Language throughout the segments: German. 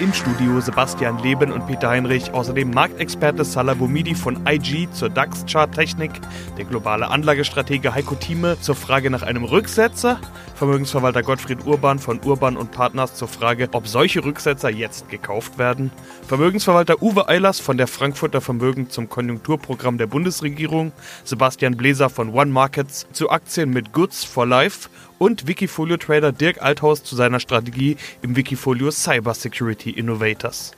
Im Studio Sebastian Leben und Peter Heinrich, außerdem Marktexperte Salah Boumidi von IG zur DAX-Charttechnik, der globale Anlagestratege Heiko Thieme zur Frage nach einem Rücksetzer, Vermögensverwalter Gottfried Urban von Urban und Partners zur Frage, ob solche Rücksetzer jetzt gekauft werden, Vermögensverwalter Uwe Eilers von der Frankfurter Vermögen zum Konjunkturprogramm der Bundesregierung, Sebastian Bläser von One Markets zu Aktien mit Goods for Life und Wikifolio-Trader Dirk Althaus zu seiner Strategie im Wikifolio Cyber Security Innovators.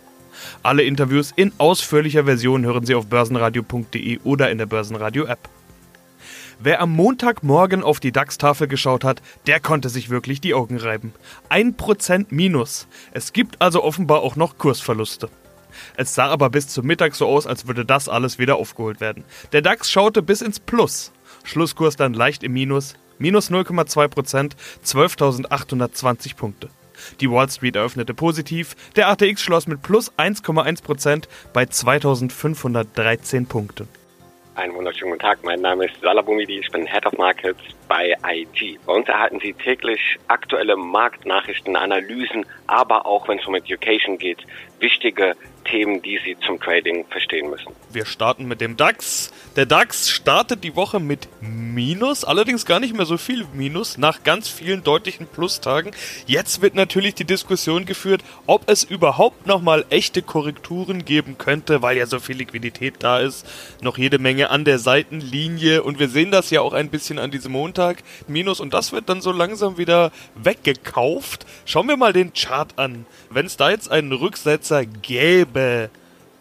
Alle Interviews in ausführlicher Version hören Sie auf börsenradio.de oder in der Börsenradio-App. Wer am Montagmorgen auf die DAX-Tafel geschaut hat, der konnte sich wirklich die Augen reiben. Ein Prozent Minus. Es gibt also offenbar auch noch Kursverluste. Es sah aber bis zum Mittag so aus, als würde das alles wieder aufgeholt werden. Der DAX schaute bis ins Plus. Schlusskurs dann leicht im Minus, minus 0,2%, 12.820 Punkte. Die Wall Street eröffnete positiv, der ATX schloss mit plus 1,1% bei 2.513 Punkten. Einen wunderschönen guten Tag, mein Name ist Salah Boumidi, ich bin Head of Markets bei IG. Bei uns erhalten Sie täglich aktuelle Marktnachrichten, Analysen, aber auch wenn es um Education geht, wichtige Themen, die Sie zum Trading verstehen müssen. Wir starten mit dem DAX. Der DAX startet die Woche mit Minus, allerdings gar nicht mehr so viel Minus, nach ganz vielen deutlichen Plustagen. Jetzt wird natürlich die Diskussion geführt, ob es überhaupt nochmal echte Korrekturen geben könnte, weil ja so viel Liquidität da ist. Noch jede Menge an der Seitenlinie und wir sehen das ja auch ein bisschen an diesem Montag. Minus und das wird dann so langsam wieder weggekauft. Schauen wir mal den Chart an. Wenn es da jetzt einen Rücksetzer gäbe,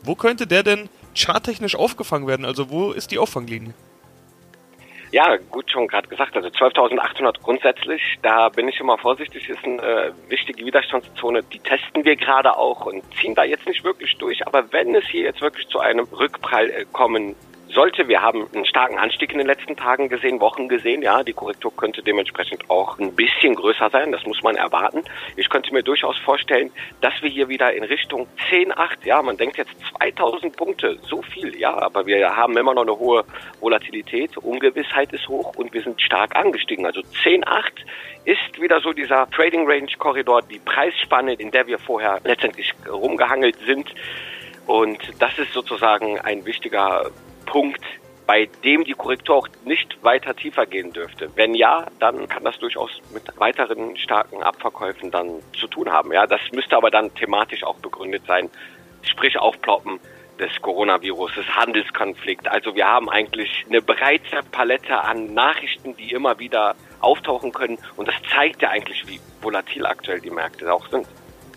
wo könnte der denn charttechnisch aufgefangen werden? Also wo ist die Auffanglinie? Ja, gut schon gerade gesagt. Also 12.800 grundsätzlich, da bin ich immer vorsichtig, ist eine äh, wichtige Widerstandszone. Die testen wir gerade auch und ziehen da jetzt nicht wirklich durch. Aber wenn es hier jetzt wirklich zu einem Rückprall äh, kommen sollte. Wir haben einen starken Anstieg in den letzten Tagen gesehen, Wochen gesehen. Ja, die Korrektur könnte dementsprechend auch ein bisschen größer sein. Das muss man erwarten. Ich könnte mir durchaus vorstellen, dass wir hier wieder in Richtung 10,8, ja, man denkt jetzt 2000 Punkte, so viel, ja, aber wir haben immer noch eine hohe Volatilität. Ungewissheit ist hoch und wir sind stark angestiegen. Also 10,8 ist wieder so dieser Trading Range Korridor, die Preisspanne, in der wir vorher letztendlich rumgehangelt sind. Und das ist sozusagen ein wichtiger Punkt, bei dem die Korrektur auch nicht weiter tiefer gehen dürfte. Wenn ja, dann kann das durchaus mit weiteren starken Abverkäufen dann zu tun haben. Ja, das müsste aber dann thematisch auch begründet sein, sprich Aufploppen des Coronavirus, des Handelskonflikt. Also wir haben eigentlich eine breite Palette an Nachrichten, die immer wieder auftauchen können. Und das zeigt ja eigentlich, wie volatil aktuell die Märkte auch sind.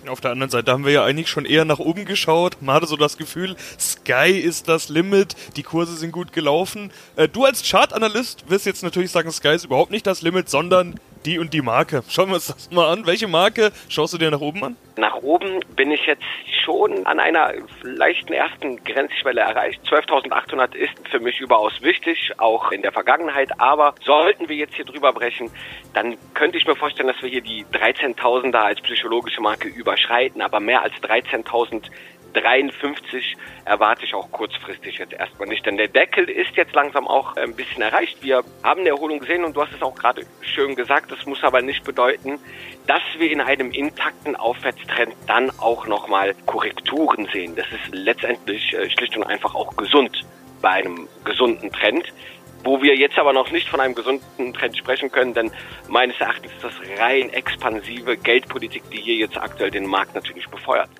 Auf der anderen Seite haben wir ja eigentlich schon eher nach oben geschaut. Man hatte so das Gefühl, Sky ist das Limit, die Kurse sind gut gelaufen. Äh, du als Chartanalyst wirst jetzt natürlich sagen, Sky ist überhaupt nicht das Limit, sondern die und die Marke. Schauen wir uns das mal an. Welche Marke schaust du dir nach oben an? Nach oben bin ich jetzt schon an einer leichten ersten Grenzschwelle erreicht. 12.800 ist für mich überaus wichtig, auch in der Vergangenheit. Aber sollten wir jetzt hier drüber brechen, dann könnte ich mir vorstellen, dass wir hier die 13.000er als psychologische Marke überschreiten. Aber mehr als 13.000 53 erwarte ich auch kurzfristig jetzt erstmal nicht, denn der Deckel ist jetzt langsam auch ein bisschen erreicht. Wir haben eine Erholung gesehen und du hast es auch gerade schön gesagt. Das muss aber nicht bedeuten, dass wir in einem intakten Aufwärtstrend dann auch nochmal Korrekturen sehen. Das ist letztendlich äh, schlicht und einfach auch gesund bei einem gesunden Trend wo wir jetzt aber noch nicht von einem gesunden Trend sprechen können, denn meines Erachtens ist das rein expansive Geldpolitik, die hier jetzt aktuell den Markt natürlich befeuert.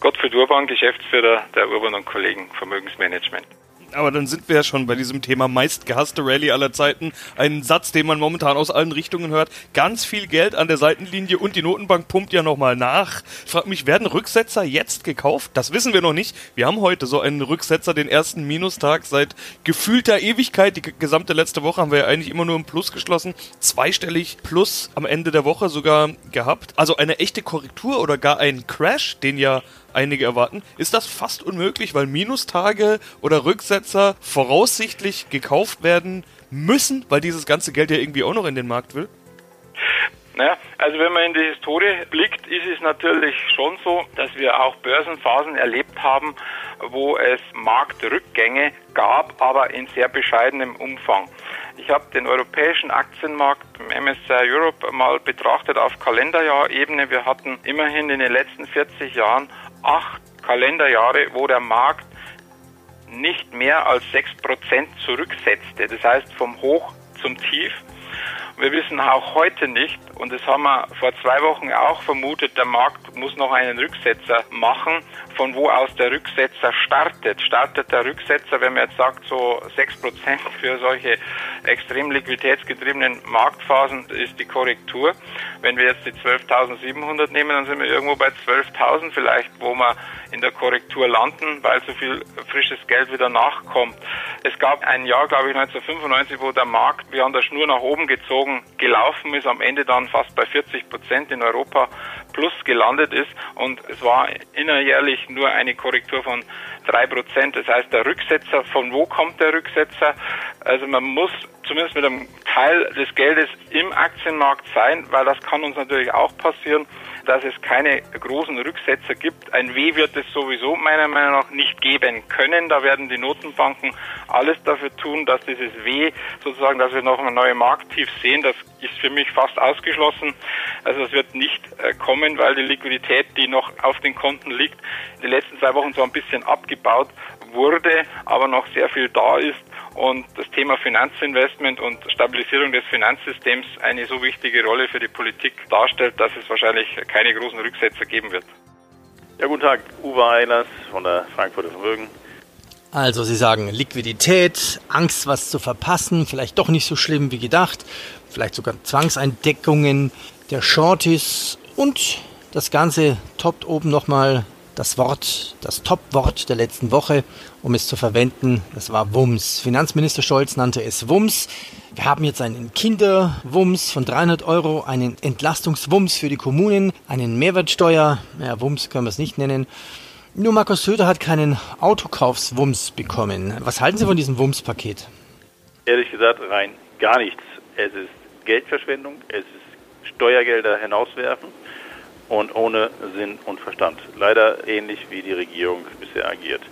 Gottfried Urban, Geschäftsführer der Urban und Kollegen Vermögensmanagement. Aber dann sind wir ja schon bei diesem Thema meist gehasste Rallye aller Zeiten. Ein Satz, den man momentan aus allen Richtungen hört. Ganz viel Geld an der Seitenlinie und die Notenbank pumpt ja nochmal nach. Ich frage mich, werden Rücksetzer jetzt gekauft? Das wissen wir noch nicht. Wir haben heute so einen Rücksetzer, den ersten Minustag seit gefühlter Ewigkeit. Die gesamte letzte Woche haben wir ja eigentlich immer nur im Plus geschlossen. Zweistellig Plus am Ende der Woche sogar gehabt. Also eine echte Korrektur oder gar ein Crash, den ja einige erwarten, ist das fast unmöglich, weil Minustage oder Rücksetzer voraussichtlich gekauft werden müssen, weil dieses ganze Geld ja irgendwie auch noch in den Markt will? Naja, also wenn man in die Historie blickt, ist es natürlich schon so, dass wir auch Börsenphasen erlebt haben, wo es Marktrückgänge gab, aber in sehr bescheidenem Umfang. Ich habe den europäischen Aktienmarkt im MSCI Europe mal betrachtet auf Kalenderjahrebene. Wir hatten immerhin in den letzten 40 Jahren acht Kalenderjahre, wo der Markt nicht mehr als 6% zurücksetzte. Das heißt vom Hoch zum Tief. Wir wissen auch heute nicht, und das haben wir vor zwei Wochen auch vermutet, der Markt muss noch einen Rücksetzer machen, von wo aus der Rücksetzer startet. Startet der Rücksetzer, wenn man jetzt sagt, so 6% für solche extrem liquiditätsgetriebenen Marktphasen ist die Korrektur. Wenn wir jetzt die 12.700 nehmen, dann sind wir irgendwo bei 12.000 vielleicht, wo wir in der Korrektur landen, weil so viel frisches Geld wieder nachkommt. Es gab ein Jahr, glaube ich, 1995, wo der Markt wie an der Schnur nach oben gezogen gelaufen ist, am Ende dann fast bei 40 Prozent in Europa plus gelandet ist und es war innerjährlich nur eine Korrektur von drei Prozent. Das heißt, der Rücksetzer, von wo kommt der Rücksetzer? Also man muss zumindest mit einem Teil des Geldes im Aktienmarkt sein, weil das kann uns natürlich auch passieren, dass es keine großen Rücksetzer gibt. Ein W wird es sowieso meiner Meinung nach nicht geben können. Da werden die Notenbanken alles dafür tun, dass dieses W sozusagen, dass wir noch ein neues Markttief sehen, das ist für mich fast ausgeschlossen. Also es wird nicht äh, kommen, weil die Liquidität, die noch auf den Konten liegt, den letzten zwei Wochen so ein bisschen abgebaut wurde, aber noch sehr viel da ist und das Thema Finanzinvestment und Stabilisierung des Finanzsystems eine so wichtige Rolle für die Politik darstellt, dass es wahrscheinlich keine großen Rücksetzer geben wird. Ja, guten Tag, Uwe Eilers von der Frankfurter Vermögen. Also Sie sagen Liquidität, Angst, was zu verpassen, vielleicht doch nicht so schlimm wie gedacht, vielleicht sogar Zwangseindeckungen der Shorties und das Ganze toppt oben nochmal das Wort, das Top-Wort der letzten Woche, um es zu verwenden, das war Wums. Finanzminister Scholz nannte es Wums. Wir haben jetzt einen Kinderwums von 300 Euro, einen Entlastungswums für die Kommunen, einen Mehrwertsteuer, ja, Wums können wir es nicht nennen. Nur Markus Söder hat keinen Autokaufswums bekommen. Was halten Sie von diesem Wums-Paket? Ehrlich gesagt, rein gar nichts. Es ist Geldverschwendung, es ist Steuergelder hinauswerfen und ohne Sinn und Verstand. Leider ähnlich wie die Regierung bisher agiert.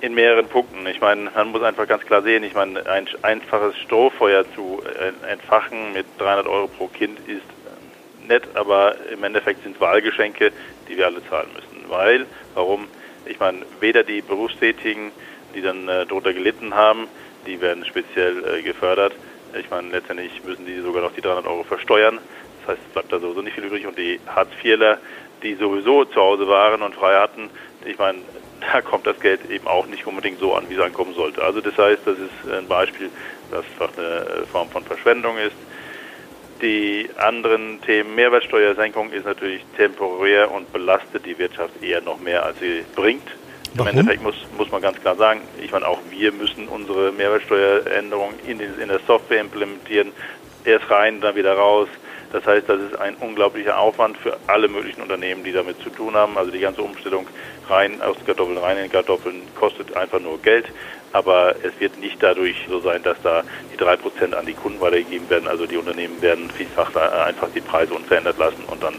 In mehreren Punkten. Ich meine, man muss einfach ganz klar sehen, ich meine, ein einfaches Strohfeuer zu äh, entfachen mit 300 Euro pro Kind ist nett, aber im Endeffekt sind es Wahlgeschenke, die wir alle zahlen müssen. Weil, warum? Ich meine, weder die Berufstätigen, die dann äh, darunter gelitten haben, die werden speziell äh, gefördert. Ich meine, letztendlich müssen die sogar noch die 300 Euro versteuern. Das heißt, es bleibt da sowieso nicht viel übrig. Und die Hartz-IVler, die sowieso zu Hause waren und frei hatten, ich meine, da kommt das Geld eben auch nicht unbedingt so an, wie es ankommen sollte. Also das heißt, das ist ein Beispiel, das einfach eine Form von Verschwendung ist. Die anderen Themen, Mehrwertsteuersenkung ist natürlich temporär und belastet die Wirtschaft eher noch mehr, als sie bringt. Warum? Im Endeffekt muss, muss man ganz klar sagen, ich meine, auch wir müssen unsere Mehrwertsteueränderung in, den, in der Software implementieren. Erst rein, dann wieder raus. Das heißt, das ist ein unglaublicher Aufwand für alle möglichen Unternehmen, die damit zu tun haben. Also die ganze Umstellung rein aus Kartoffeln, rein in Kartoffeln kostet einfach nur Geld. Aber es wird nicht dadurch so sein, dass da die drei Prozent an die Kunden weitergegeben werden. Also die Unternehmen werden vielfach einfach die Preise unverändert lassen und dann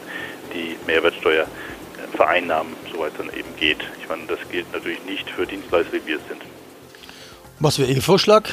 die Mehrwertsteuer vereinnahmen, soweit es dann eben geht. Ich meine, das gilt natürlich nicht für Dienstleister, wie wir es sind. Was wäre Ihr Vorschlag?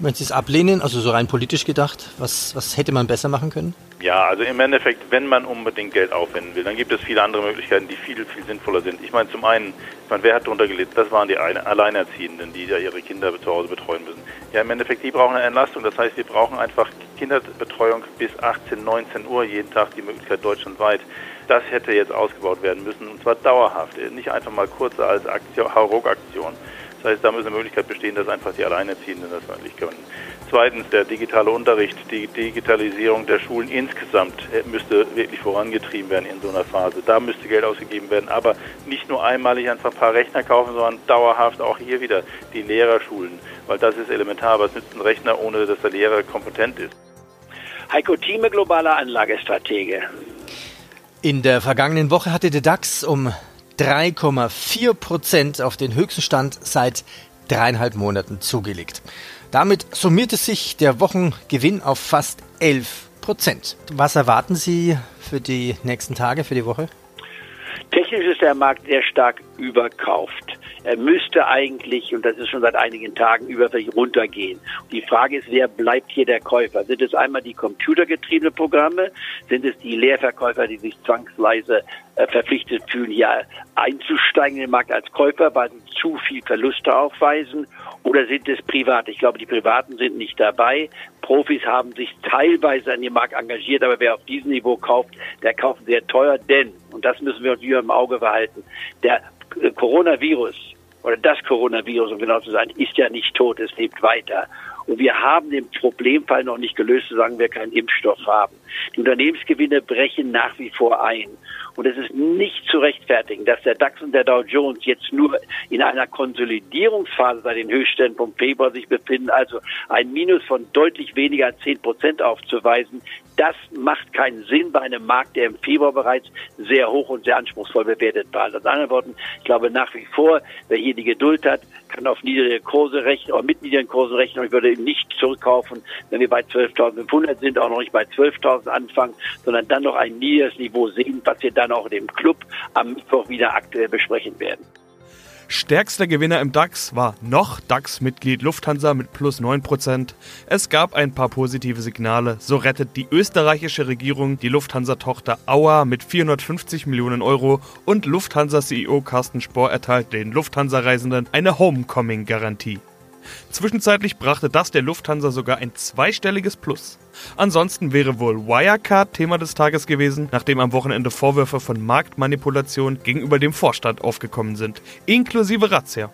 Wenn Sie es ablehnen, also so rein politisch gedacht, was, was hätte man besser machen können? Ja, also im Endeffekt, wenn man unbedingt Geld aufwenden will, dann gibt es viele andere Möglichkeiten, die viel, viel sinnvoller sind. Ich meine, zum einen, ich meine, wer hat darunter gelitten? Das waren die Alleinerziehenden, die ja ihre Kinder zu Hause betreuen müssen. Ja, im Endeffekt, die brauchen eine Entlastung. Das heißt, wir brauchen einfach Kinderbetreuung bis 18, 19 Uhr jeden Tag, die Möglichkeit deutschlandweit. Das hätte jetzt ausgebaut werden müssen und zwar dauerhaft, nicht einfach mal kurz als Aktion, Hauruck-Aktion. Das heißt, da muss eine Möglichkeit bestehen, dass einfach die Alleinerziehenden das eigentlich können. Zweitens, der digitale Unterricht, die Digitalisierung der Schulen insgesamt müsste wirklich vorangetrieben werden in so einer Phase. Da müsste Geld ausgegeben werden, aber nicht nur einmalig einfach ein paar Rechner kaufen, sondern dauerhaft auch hier wieder die Lehrerschulen, weil das ist elementar. Was nützt ein Rechner, ohne dass der Lehrer kompetent ist? Heiko Thieme, globaler Anlagestratege. In der vergangenen Woche hatte der DAX um 3,4 Prozent auf den höchsten Stand seit dreieinhalb Monaten zugelegt. Damit summierte sich der Wochengewinn auf fast 11 Prozent. Was erwarten Sie für die nächsten Tage, für die Woche? Technisch ist der Markt sehr stark überkauft. Er müsste eigentlich, und das ist schon seit einigen Tagen, überfällig runtergehen. Die Frage ist, wer bleibt hier der Käufer? Sind es einmal die computergetriebenen Programme? Sind es die Leerverkäufer, die sich zwangsweise äh, verpflichtet fühlen, hier einzusteigen in den Markt als Käufer, weil sie zu viel Verluste aufweisen? Oder sind es Private? Ich glaube, die Privaten sind nicht dabei. Profis haben sich teilweise an dem Markt engagiert, aber wer auf diesem Niveau kauft, der kauft sehr teuer, denn, und das müssen wir uns im Auge behalten, der Coronavirus oder das Coronavirus, um genau zu sein, ist ja nicht tot, es lebt weiter. Und wir haben den Problemfall noch nicht gelöst, solange wir keinen Impfstoff haben. Die Unternehmensgewinne brechen nach wie vor ein. Und es ist nicht zu rechtfertigen, dass der DAX und der Dow Jones jetzt nur in einer Konsolidierungsphase bei den Höchstständen vom Februar sich befinden, also ein Minus von deutlich weniger als 10 Prozent aufzuweisen. Das macht keinen Sinn bei einem Markt, der im Februar bereits sehr hoch und sehr anspruchsvoll bewertet war. Also in anderen Worten, ich glaube nach wie vor, wer hier die Geduld hat, kann auf niedrige Kurse rechnen, oder mit niedrigen Kursen rechnen. Ich würde eben nicht zurückkaufen, wenn wir bei 12.500 sind, auch noch nicht bei 12.000 anfangen, sondern dann noch ein niedriges Niveau sehen, was wir dann auch in dem Club am Mittwoch wieder aktuell besprechen werden. Stärkster Gewinner im DAX war noch DAX-Mitglied Lufthansa mit plus 9%. Es gab ein paar positive Signale. So rettet die österreichische Regierung die Lufthansa-Tochter Auer mit 450 Millionen Euro und Lufthansa-CEO Carsten Spohr erteilt den Lufthansa-Reisenden eine Homecoming-Garantie. Zwischenzeitlich brachte das der Lufthansa sogar ein zweistelliges Plus. Ansonsten wäre wohl Wirecard Thema des Tages gewesen, nachdem am Wochenende Vorwürfe von Marktmanipulation gegenüber dem Vorstand aufgekommen sind, inklusive Razzia.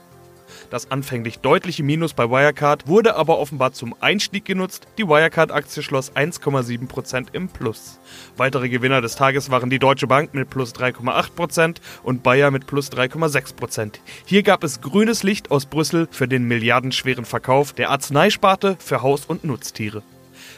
Das anfänglich deutliche Minus bei Wirecard wurde aber offenbar zum Einstieg genutzt. Die Wirecard-Aktie schloss 1,7% im Plus. Weitere Gewinner des Tages waren die Deutsche Bank mit plus 3,8% und Bayer mit plus 3,6%. Hier gab es grünes Licht aus Brüssel für den milliardenschweren Verkauf der Arzneisparte für Haus- und Nutztiere.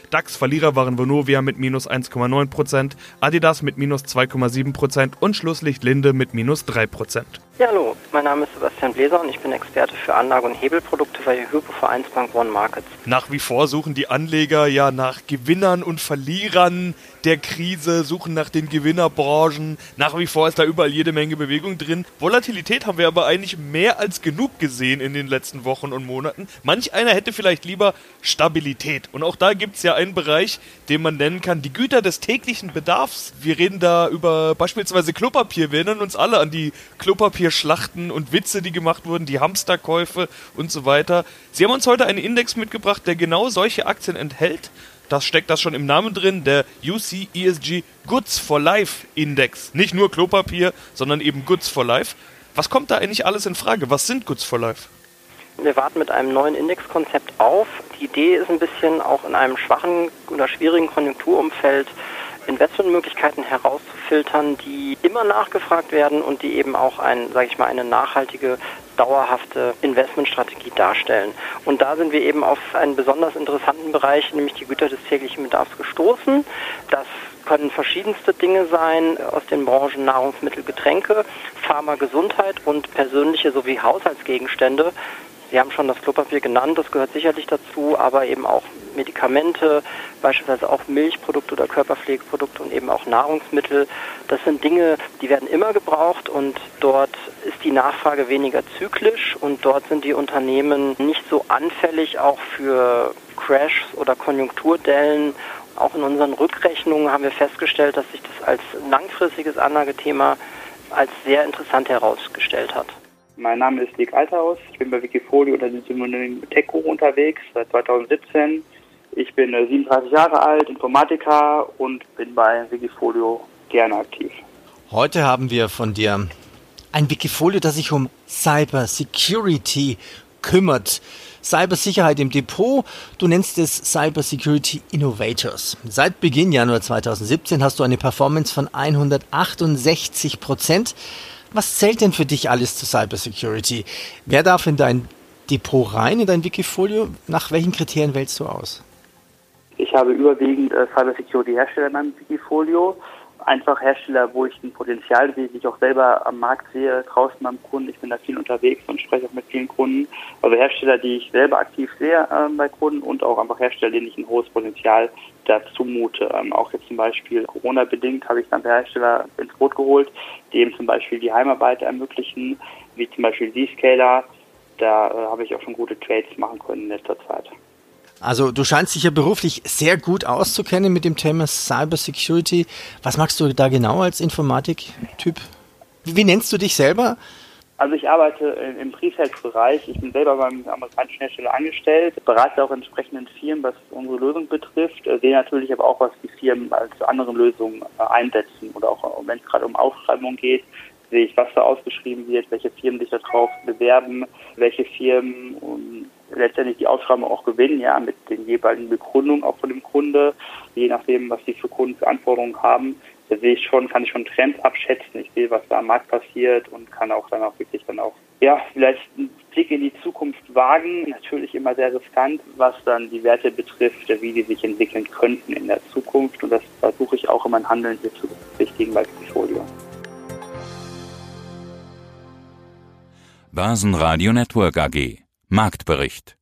DAX-Verlierer waren Vonovia mit minus 1,9%, Adidas mit minus 2,7% und Schlusslicht Linde mit minus 3%. Ja, hallo, mein Name ist Sebastian Bläser und ich bin Experte für Anlage- und Hebelprodukte bei Hypo Vereinsbank One Markets. Nach wie vor suchen die Anleger ja nach Gewinnern und Verlierern der Krise, suchen nach den Gewinnerbranchen. Nach wie vor ist da überall jede Menge Bewegung drin. Volatilität haben wir aber eigentlich mehr als genug gesehen in den letzten Wochen und Monaten. Manch einer hätte vielleicht lieber Stabilität. Und auch da gibt es ja einen Bereich, den man nennen kann, die Güter des täglichen Bedarfs. Wir reden da über beispielsweise Klopapier. Wir erinnern uns alle an die Klopapierschlachten und Witze, die gemacht wurden, die Hamsterkäufe und so weiter. Sie haben uns heute einen Index mitgebracht, der genau solche Aktien enthält. Das steckt das schon im Namen drin, der UC ESG Goods for Life Index. Nicht nur Klopapier, sondern eben Goods for Life. Was kommt da eigentlich alles in Frage? Was sind Goods for Life? Wir warten mit einem neuen Indexkonzept auf. Die Idee ist ein bisschen auch in einem schwachen oder schwierigen Konjunkturumfeld Investmentmöglichkeiten herauszufiltern, die immer nachgefragt werden und die eben auch ein, sage ich mal, eine nachhaltige, dauerhafte Investmentstrategie darstellen. Und da sind wir eben auf einen besonders interessanten Bereich, nämlich die Güter des täglichen Bedarfs gestoßen. Das können verschiedenste Dinge sein aus den Branchen Nahrungsmittel, Getränke, Pharma, Gesundheit und persönliche sowie Haushaltsgegenstände. Sie haben schon das Klopapier genannt, das gehört sicherlich dazu, aber eben auch Medikamente, beispielsweise auch Milchprodukte oder Körperpflegeprodukte und eben auch Nahrungsmittel. Das sind Dinge, die werden immer gebraucht und dort ist die Nachfrage weniger zyklisch und dort sind die Unternehmen nicht so anfällig auch für Crashs oder Konjunkturdellen. Auch in unseren Rückrechnungen haben wir festgestellt, dass sich das als langfristiges Anlagethema als sehr interessant herausgestellt hat. Mein Name ist Dick Alterhaus. Ich bin bei Wikifolio unter dem Synonym TechGuru unterwegs seit 2017. Ich bin 37 äh, Jahre alt, Informatiker und bin bei Wikifolio gerne aktiv. Heute haben wir von dir ein Wikifolio, das sich um Cyber Security kümmert. Cybersicherheit im Depot. Du nennst es Cyber Security Innovators. Seit Beginn Januar 2017 hast du eine Performance von 168 Prozent. Was zählt denn für dich alles zu Cybersecurity? Wer darf in dein Depot rein, in dein Wikifolio? Nach welchen Kriterien wählst du aus? Ich habe überwiegend äh, Cybersecurity-Hersteller in meinem Wikifolio. einfach Hersteller, wo ich ein Potenzial sehe, die ich auch selber am Markt sehe, draußen beim Kunden. Ich bin da viel unterwegs und spreche auch mit vielen Kunden. Also Hersteller, die ich selber aktiv sehe äh, bei Kunden und auch einfach Hersteller, denen ich ein hohes Potenzial dazu mute. Ähm, auch jetzt zum Beispiel Corona-bedingt habe ich dann Hersteller ins Boot geholt, die eben zum Beispiel die Heimarbeit ermöglichen, wie zum Beispiel Z-Scaler. Da äh, habe ich auch schon gute Trades machen können in letzter Zeit. Also du scheinst dich ja beruflich sehr gut auszukennen mit dem Thema Cybersecurity. Was machst du da genau als Informatiktyp? Wie nennst du dich selber? Also ich arbeite im Pre-Sales-Bereich. Ich bin selber beim amerikanischen Hersteller angestellt, berate auch entsprechenden Firmen, was unsere Lösung betrifft, äh, sehe natürlich aber auch, was die Firmen als andere Lösungen äh, einsetzen oder auch wenn es gerade um Ausschreibungen geht, sehe ich, was da ausgeschrieben wird, welche Firmen sich darauf bewerben, welche Firmen letztendlich die Ausschreibung auch gewinnen, ja, mit den jeweiligen Begründungen auch von dem Kunde, je nachdem, was die für Kunden für Anforderungen haben. Da sehe ich schon, kann ich schon Trends abschätzen. Ich sehe, was da am Markt passiert und kann auch dann auch wirklich dann auch, ja, vielleicht einen Blick in die Zukunft wagen. Natürlich immer sehr riskant, was dann die Werte betrifft, wie die sich entwickeln könnten in der Zukunft. Und das versuche ich auch in meinem Handeln hier zu berücksichtigen bei Portfolio. Börsenradio Network AG Marktbericht